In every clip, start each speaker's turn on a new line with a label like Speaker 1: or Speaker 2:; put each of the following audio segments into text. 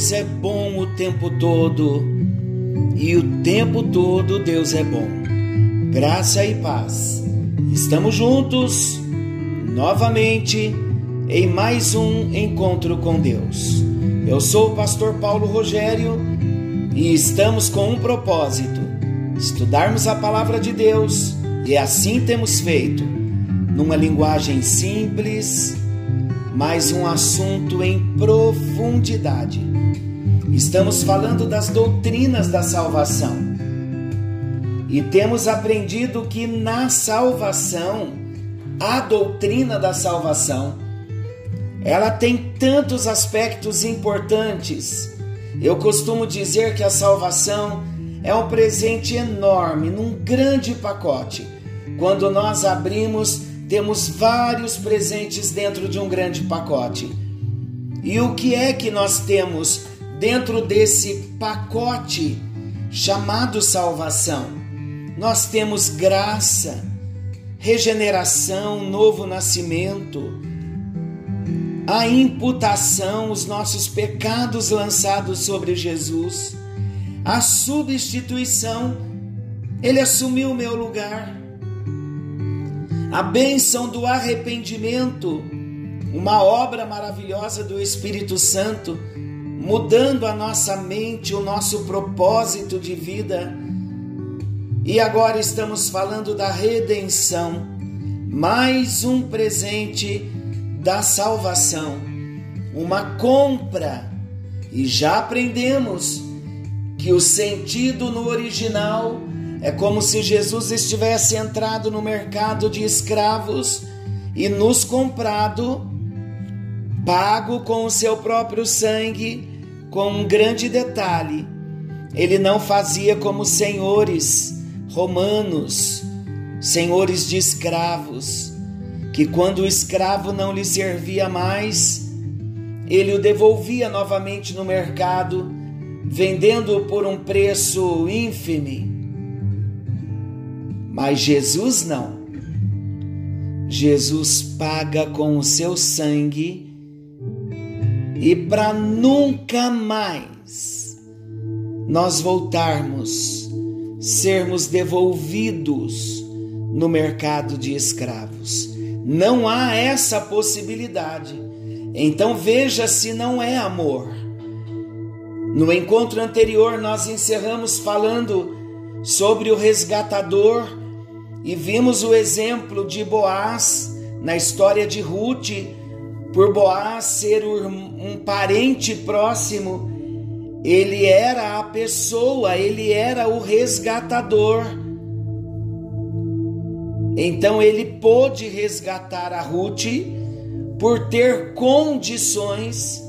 Speaker 1: Deus é bom o tempo todo e o tempo todo Deus é bom. Graça e paz. Estamos juntos novamente em mais um encontro com Deus. Eu sou o pastor Paulo Rogério e estamos com um propósito: estudarmos a palavra de Deus e assim temos feito, numa linguagem simples, mas um assunto em profundidade. Estamos falando das doutrinas da salvação. E temos aprendido que na salvação, a doutrina da salvação, ela tem tantos aspectos importantes. Eu costumo dizer que a salvação é um presente enorme, num grande pacote. Quando nós abrimos, temos vários presentes dentro de um grande pacote. E o que é que nós temos dentro desse pacote chamado salvação? Nós temos graça, regeneração, novo nascimento, a imputação, os nossos pecados lançados sobre Jesus, a substituição, ele assumiu o meu lugar a bênção do arrependimento, uma obra maravilhosa do Espírito Santo, mudando a nossa mente, o nosso propósito de vida. E agora estamos falando da redenção, mais um presente da salvação, uma compra. E já aprendemos que o sentido no original é como se Jesus estivesse entrado no mercado de escravos e nos comprado, pago com o seu próprio sangue, com um grande detalhe: ele não fazia como senhores romanos, senhores de escravos, que quando o escravo não lhe servia mais, ele o devolvia novamente no mercado, vendendo-o por um preço ínfime mas Jesus não. Jesus paga com o seu sangue e para nunca mais nós voltarmos, sermos devolvidos no mercado de escravos. Não há essa possibilidade. Então veja se não é amor. No encontro anterior, nós encerramos falando sobre o resgatador e vimos o exemplo de Boaz na história de Ruth, por Boaz ser um parente próximo, ele era a pessoa, ele era o resgatador. Então ele pôde resgatar a Ruth por ter condições,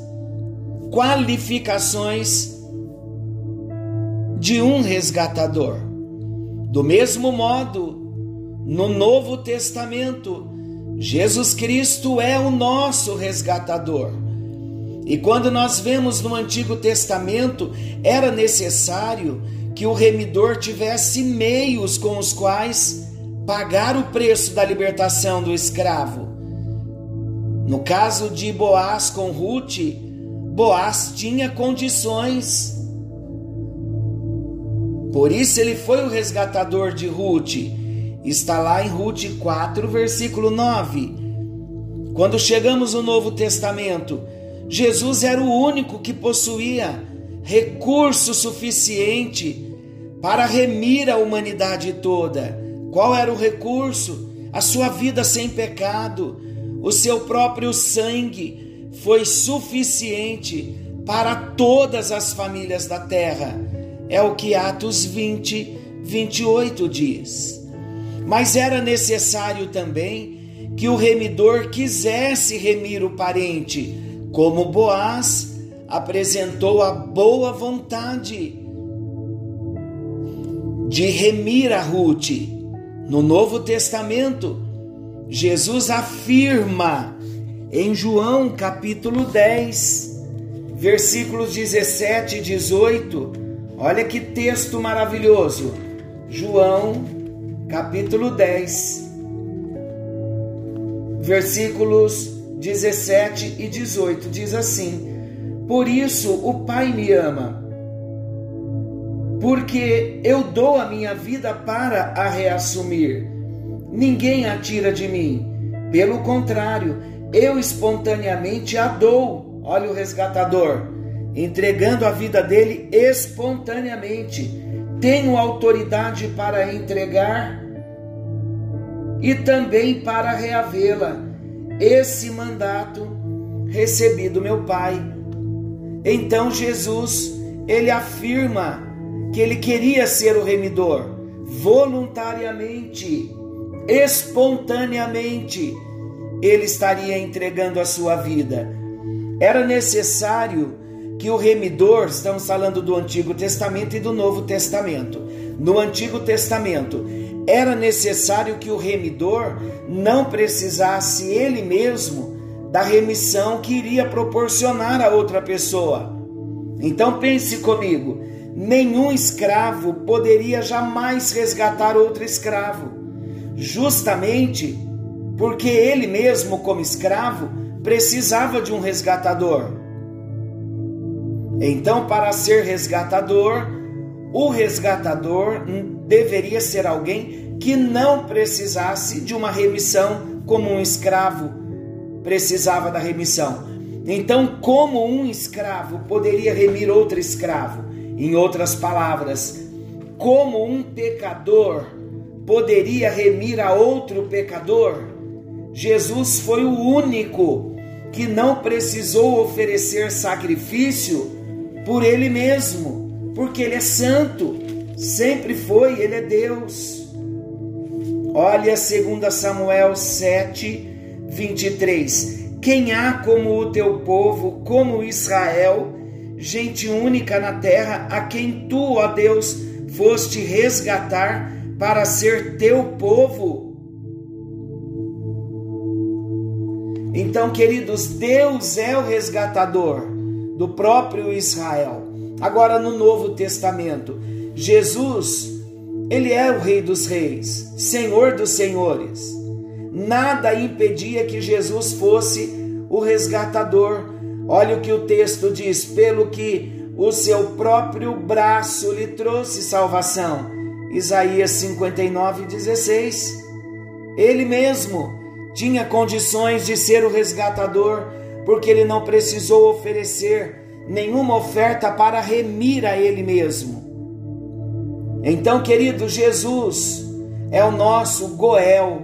Speaker 1: qualificações de um resgatador. Do mesmo modo, no Novo Testamento, Jesus Cristo é o nosso resgatador. E quando nós vemos no Antigo Testamento, era necessário que o remidor tivesse meios com os quais pagar o preço da libertação do escravo. No caso de Boaz com Ruth, Boaz tinha condições. Por isso ele foi o resgatador de Ruth Está lá em Ruth 4, versículo 9. Quando chegamos no Novo Testamento, Jesus era o único que possuía recurso suficiente para remir a humanidade toda. Qual era o recurso? A sua vida sem pecado, o seu próprio sangue foi suficiente para todas as famílias da terra. É o que Atos 20, 28 diz. Mas era necessário também que o remidor quisesse remir o parente, como Boaz apresentou a boa vontade de remir a Ruth. No Novo Testamento, Jesus afirma em João capítulo 10, versículos 17 e 18. Olha que texto maravilhoso. João capítulo 10, versículos 17 e 18, diz assim: Por isso o Pai me ama, porque eu dou a minha vida para a reassumir. Ninguém a tira de mim, pelo contrário, eu espontaneamente a dou. Olha o resgatador, entregando a vida dele espontaneamente. Tenho autoridade para entregar e também para reavê-la. Esse mandato recebi do meu Pai. Então Jesus, ele afirma que ele queria ser o remidor voluntariamente, espontaneamente ele estaria entregando a sua vida. Era necessário que o remidor, estamos falando do Antigo Testamento e do Novo Testamento. No Antigo Testamento, era necessário que o remidor não precisasse ele mesmo da remissão que iria proporcionar a outra pessoa. Então pense comigo: nenhum escravo poderia jamais resgatar outro escravo, justamente porque ele mesmo, como escravo, precisava de um resgatador. Então, para ser resgatador, o resgatador deveria ser alguém que não precisasse de uma remissão, como um escravo precisava da remissão. Então, como um escravo poderia remir outro escravo? Em outras palavras, como um pecador poderia remir a outro pecador? Jesus foi o único que não precisou oferecer sacrifício por ele mesmo, porque ele é santo, sempre foi, ele é Deus. Olha 2 Samuel 7, 23. Quem há como o teu povo, como Israel, gente única na terra, a quem tu, ó Deus, foste resgatar para ser teu povo? Então, queridos, Deus é o resgatador do próprio Israel. Agora, no Novo Testamento, Jesus, ele é o Rei dos Reis, Senhor dos Senhores. Nada impedia que Jesus fosse o resgatador. Olha o que o texto diz: pelo que o seu próprio braço lhe trouxe salvação. Isaías 59, 16. Ele mesmo tinha condições de ser o resgatador, porque ele não precisou oferecer nenhuma oferta para remir a ele mesmo. Então, querido, Jesus é o nosso Goel,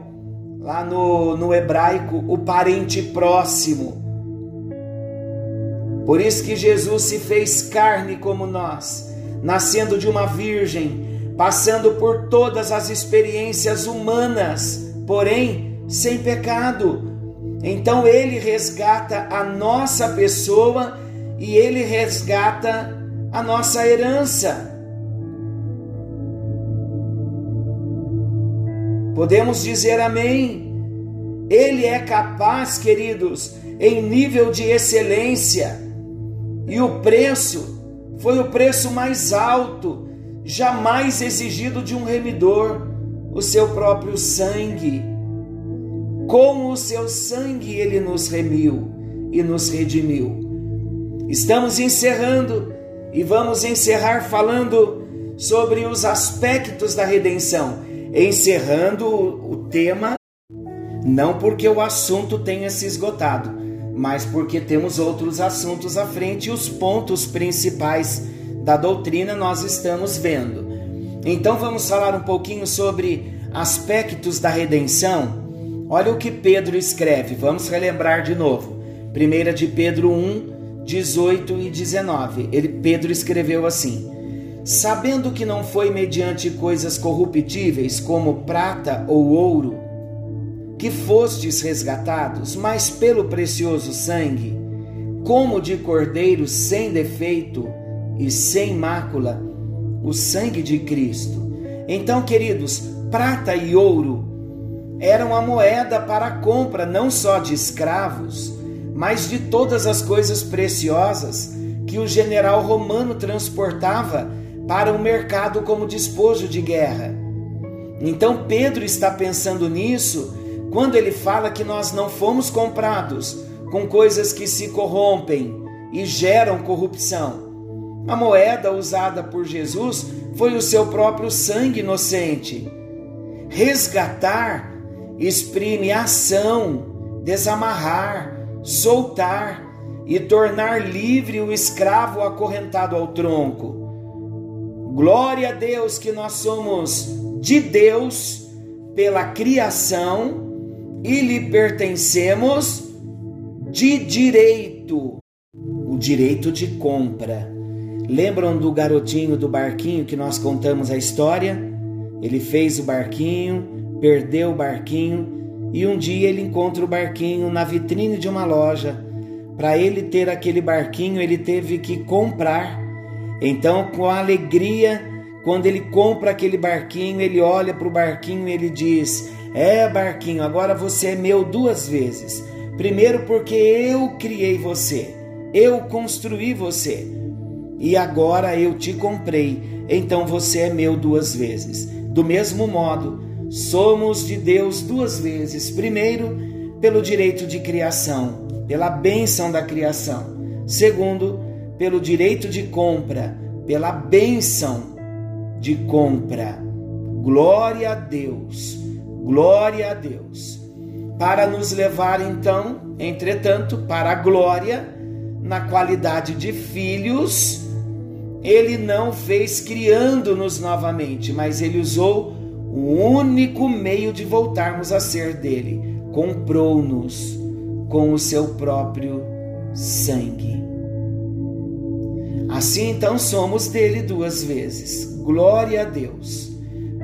Speaker 1: lá no, no hebraico, o parente próximo. Por isso que Jesus se fez carne como nós, nascendo de uma virgem, passando por todas as experiências humanas, porém sem pecado. Então ele resgata a nossa pessoa e ele resgata a nossa herança. Podemos dizer amém. Ele é capaz, queridos, em nível de excelência. E o preço foi o preço mais alto jamais exigido de um remidor, o seu próprio sangue. Com o seu sangue ele nos remiu e nos redimiu. Estamos encerrando e vamos encerrar falando sobre os aspectos da redenção, encerrando o tema não porque o assunto tenha se esgotado, mas porque temos outros assuntos à frente e os pontos principais da doutrina nós estamos vendo. Então vamos falar um pouquinho sobre aspectos da redenção Olha o que Pedro escreve, vamos relembrar de novo. 1 de Pedro 1, 18 e 19. Ele, Pedro escreveu assim: Sabendo que não foi mediante coisas corruptíveis, como prata ou ouro, que fostes resgatados, mas pelo precioso sangue, como de cordeiro sem defeito e sem mácula, o sangue de Cristo. Então, queridos, prata e ouro eram a moeda para a compra não só de escravos, mas de todas as coisas preciosas que o general romano transportava para o mercado como despojo de guerra. Então Pedro está pensando nisso quando ele fala que nós não fomos comprados com coisas que se corrompem e geram corrupção. A moeda usada por Jesus foi o seu próprio sangue inocente. Resgatar exprime ação, desamarrar, soltar e tornar livre o escravo acorrentado ao tronco. Glória a Deus que nós somos de Deus pela criação e lhe pertencemos de direito, o direito de compra. Lembram do garotinho do barquinho que nós contamos a história? Ele fez o barquinho, perdeu o barquinho e um dia ele encontra o barquinho na vitrine de uma loja. Para ele ter aquele barquinho, ele teve que comprar. Então, com alegria, quando ele compra aquele barquinho, ele olha para o barquinho e ele diz: É, barquinho, agora você é meu duas vezes. Primeiro, porque eu criei você, eu construí você e agora eu te comprei, então você é meu duas vezes. Do mesmo modo, somos de Deus duas vezes. Primeiro, pelo direito de criação, pela bênção da criação. Segundo, pelo direito de compra, pela bênção de compra. Glória a Deus, glória a Deus. Para nos levar então, entretanto, para a glória, na qualidade de filhos ele não fez criando-nos novamente, mas ele usou o único meio de voltarmos a ser dele. Comprou-nos com o seu próprio sangue. Assim então somos dele duas vezes. Glória a Deus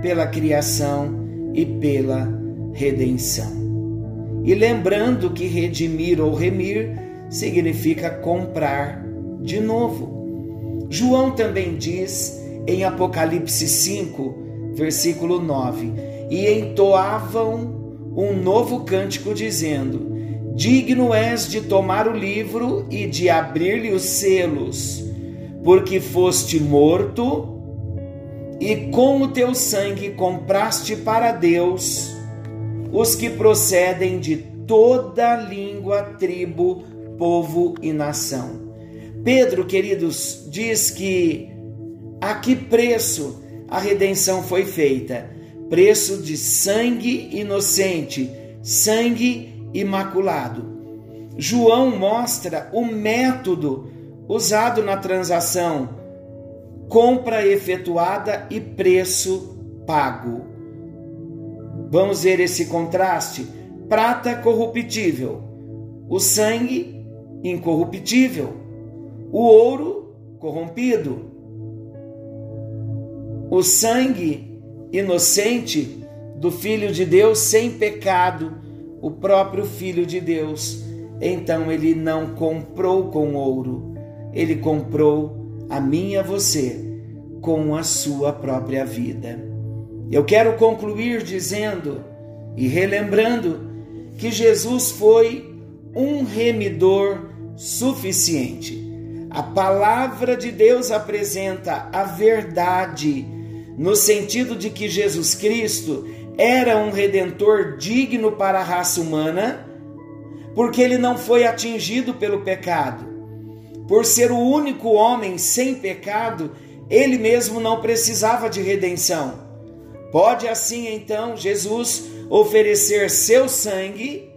Speaker 1: pela criação e pela redenção. E lembrando que redimir ou remir significa comprar de novo. João também diz em Apocalipse 5, versículo 9: E entoavam um novo cântico, dizendo: Digno és de tomar o livro e de abrir-lhe os selos, porque foste morto e com o teu sangue compraste para Deus os que procedem de toda língua, tribo, povo e nação. Pedro, queridos, diz que a que preço a redenção foi feita? Preço de sangue inocente, sangue imaculado. João mostra o método usado na transação, compra efetuada e preço pago. Vamos ver esse contraste? Prata corruptível, o sangue incorruptível o ouro corrompido, o sangue inocente do Filho de Deus sem pecado, o próprio Filho de Deus. Então ele não comprou com ouro, ele comprou a mim e a você com a sua própria vida. Eu quero concluir dizendo e relembrando que Jesus foi um remidor suficiente. A palavra de Deus apresenta a verdade, no sentido de que Jesus Cristo era um redentor digno para a raça humana, porque ele não foi atingido pelo pecado. Por ser o único homem sem pecado, ele mesmo não precisava de redenção. Pode assim então Jesus oferecer seu sangue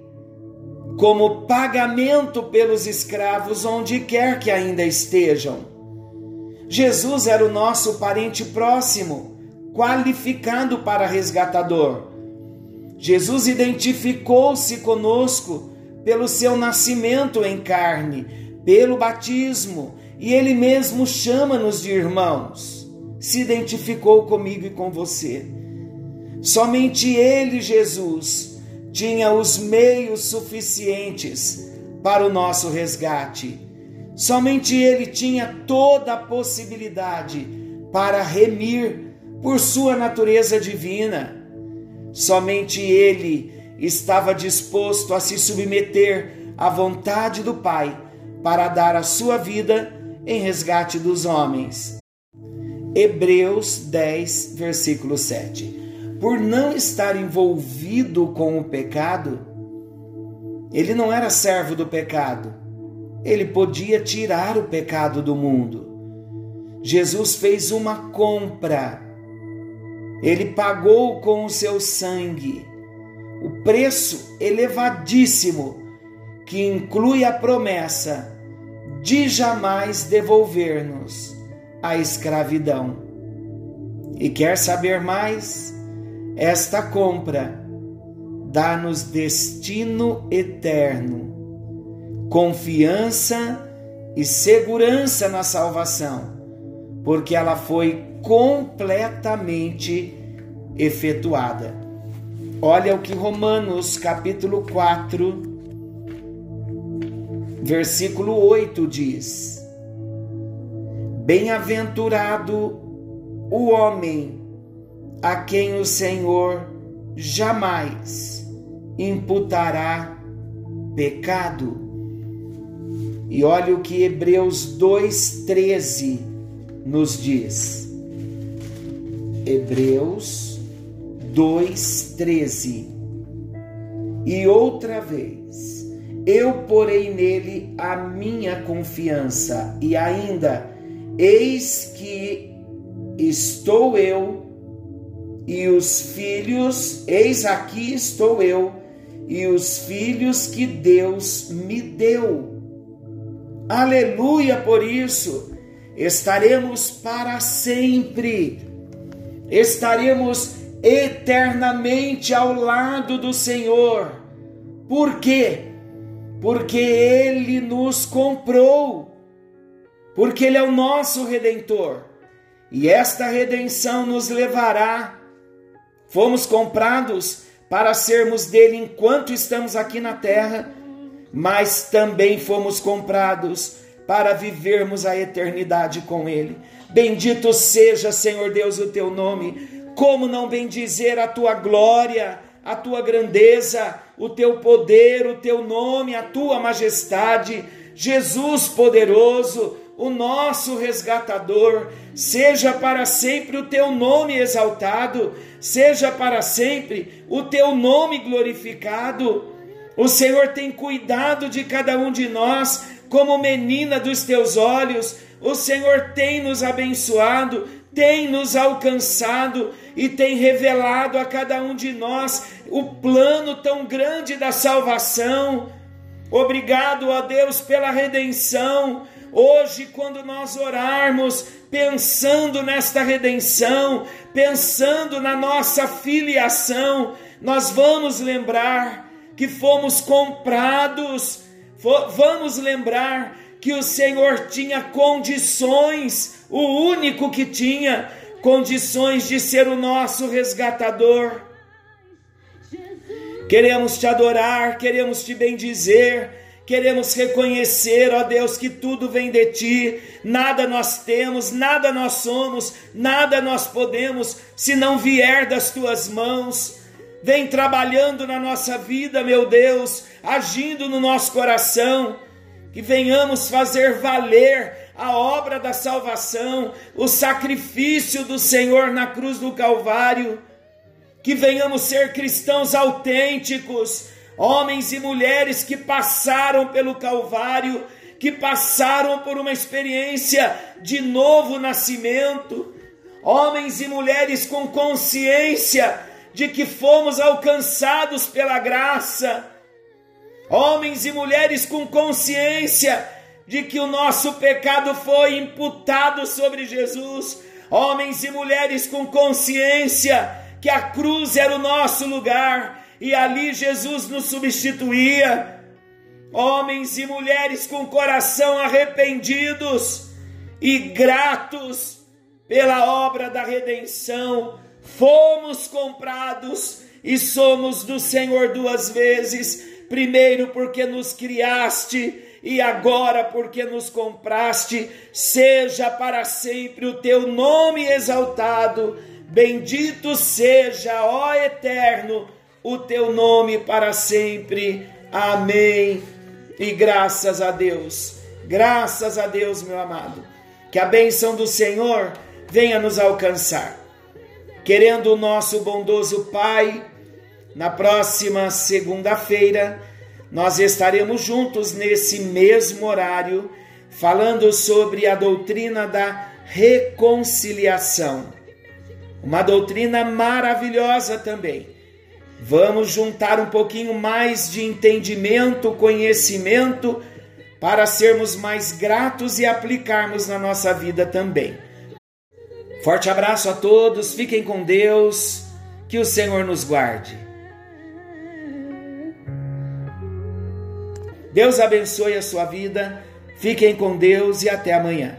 Speaker 1: como pagamento pelos escravos onde quer que ainda estejam. Jesus era o nosso parente próximo, qualificado para resgatador. Jesus identificou-se conosco pelo seu nascimento em carne, pelo batismo, e ele mesmo chama-nos de irmãos. Se identificou comigo e com você. Somente ele, Jesus, tinha os meios suficientes para o nosso resgate. Somente Ele tinha toda a possibilidade para remir por sua natureza divina. Somente Ele estava disposto a se submeter à vontade do Pai para dar a sua vida em resgate dos homens. Hebreus 10, versículo 7 por não estar envolvido com o pecado, ele não era servo do pecado, ele podia tirar o pecado do mundo. Jesus fez uma compra, ele pagou com o seu sangue o preço elevadíssimo que inclui a promessa de jamais devolver-nos a escravidão. E quer saber mais? Esta compra dá-nos destino eterno, confiança e segurança na salvação, porque ela foi completamente efetuada. Olha o que Romanos capítulo 4, versículo 8 diz: Bem-aventurado o homem a quem o Senhor jamais imputará pecado. E olha o que Hebreus 2,13 nos diz. Hebreus 2,13. E outra vez, eu porei nele a minha confiança, e ainda, eis que estou eu e os filhos, eis aqui estou eu e os filhos que Deus me deu. Aleluia por isso. Estaremos para sempre. Estaremos eternamente ao lado do Senhor. Por quê? Porque ele nos comprou. Porque ele é o nosso redentor. E esta redenção nos levará. Fomos comprados para sermos dele enquanto estamos aqui na terra, mas também fomos comprados para vivermos a eternidade com ele. Bendito seja, Senhor Deus, o teu nome. Como não bendizer a tua glória, a tua grandeza, o teu poder, o teu nome, a tua majestade, Jesus poderoso, o nosso resgatador, seja para sempre o teu nome exaltado, seja para sempre o teu nome glorificado. O Senhor tem cuidado de cada um de nós como menina dos teus olhos. O Senhor tem nos abençoado, tem nos alcançado e tem revelado a cada um de nós o plano tão grande da salvação. Obrigado a Deus pela redenção. Hoje, quando nós orarmos, pensando nesta redenção, pensando na nossa filiação, nós vamos lembrar que fomos comprados, vamos lembrar que o Senhor tinha condições, o único que tinha condições de ser o nosso resgatador. Queremos te adorar, queremos te bendizer, queremos reconhecer, ó Deus, que tudo vem de ti, nada nós temos, nada nós somos, nada nós podemos, se não vier das tuas mãos. Vem trabalhando na nossa vida, meu Deus, agindo no nosso coração, que venhamos fazer valer a obra da salvação, o sacrifício do Senhor na cruz do Calvário. Que venhamos ser cristãos autênticos, homens e mulheres que passaram pelo Calvário, que passaram por uma experiência de novo nascimento, homens e mulheres com consciência de que fomos alcançados pela graça, homens e mulheres com consciência de que o nosso pecado foi imputado sobre Jesus, homens e mulheres com consciência que a cruz era o nosso lugar e ali Jesus nos substituía. Homens e mulheres com coração arrependidos e gratos pela obra da redenção, fomos comprados e somos do Senhor duas vezes. Primeiro, porque nos criaste, e agora, porque nos compraste, seja para sempre o teu nome exaltado Bendito seja, ó Eterno, o teu nome para sempre. Amém. E graças a Deus, graças a Deus, meu amado, que a bênção do Senhor venha nos alcançar. Querendo o nosso bondoso Pai, na próxima segunda-feira, nós estaremos juntos nesse mesmo horário, falando sobre a doutrina da reconciliação. Uma doutrina maravilhosa também. Vamos juntar um pouquinho mais de entendimento, conhecimento, para sermos mais gratos e aplicarmos na nossa vida também. Forte abraço a todos, fiquem com Deus, que o Senhor nos guarde. Deus abençoe a sua vida, fiquem com Deus e até amanhã.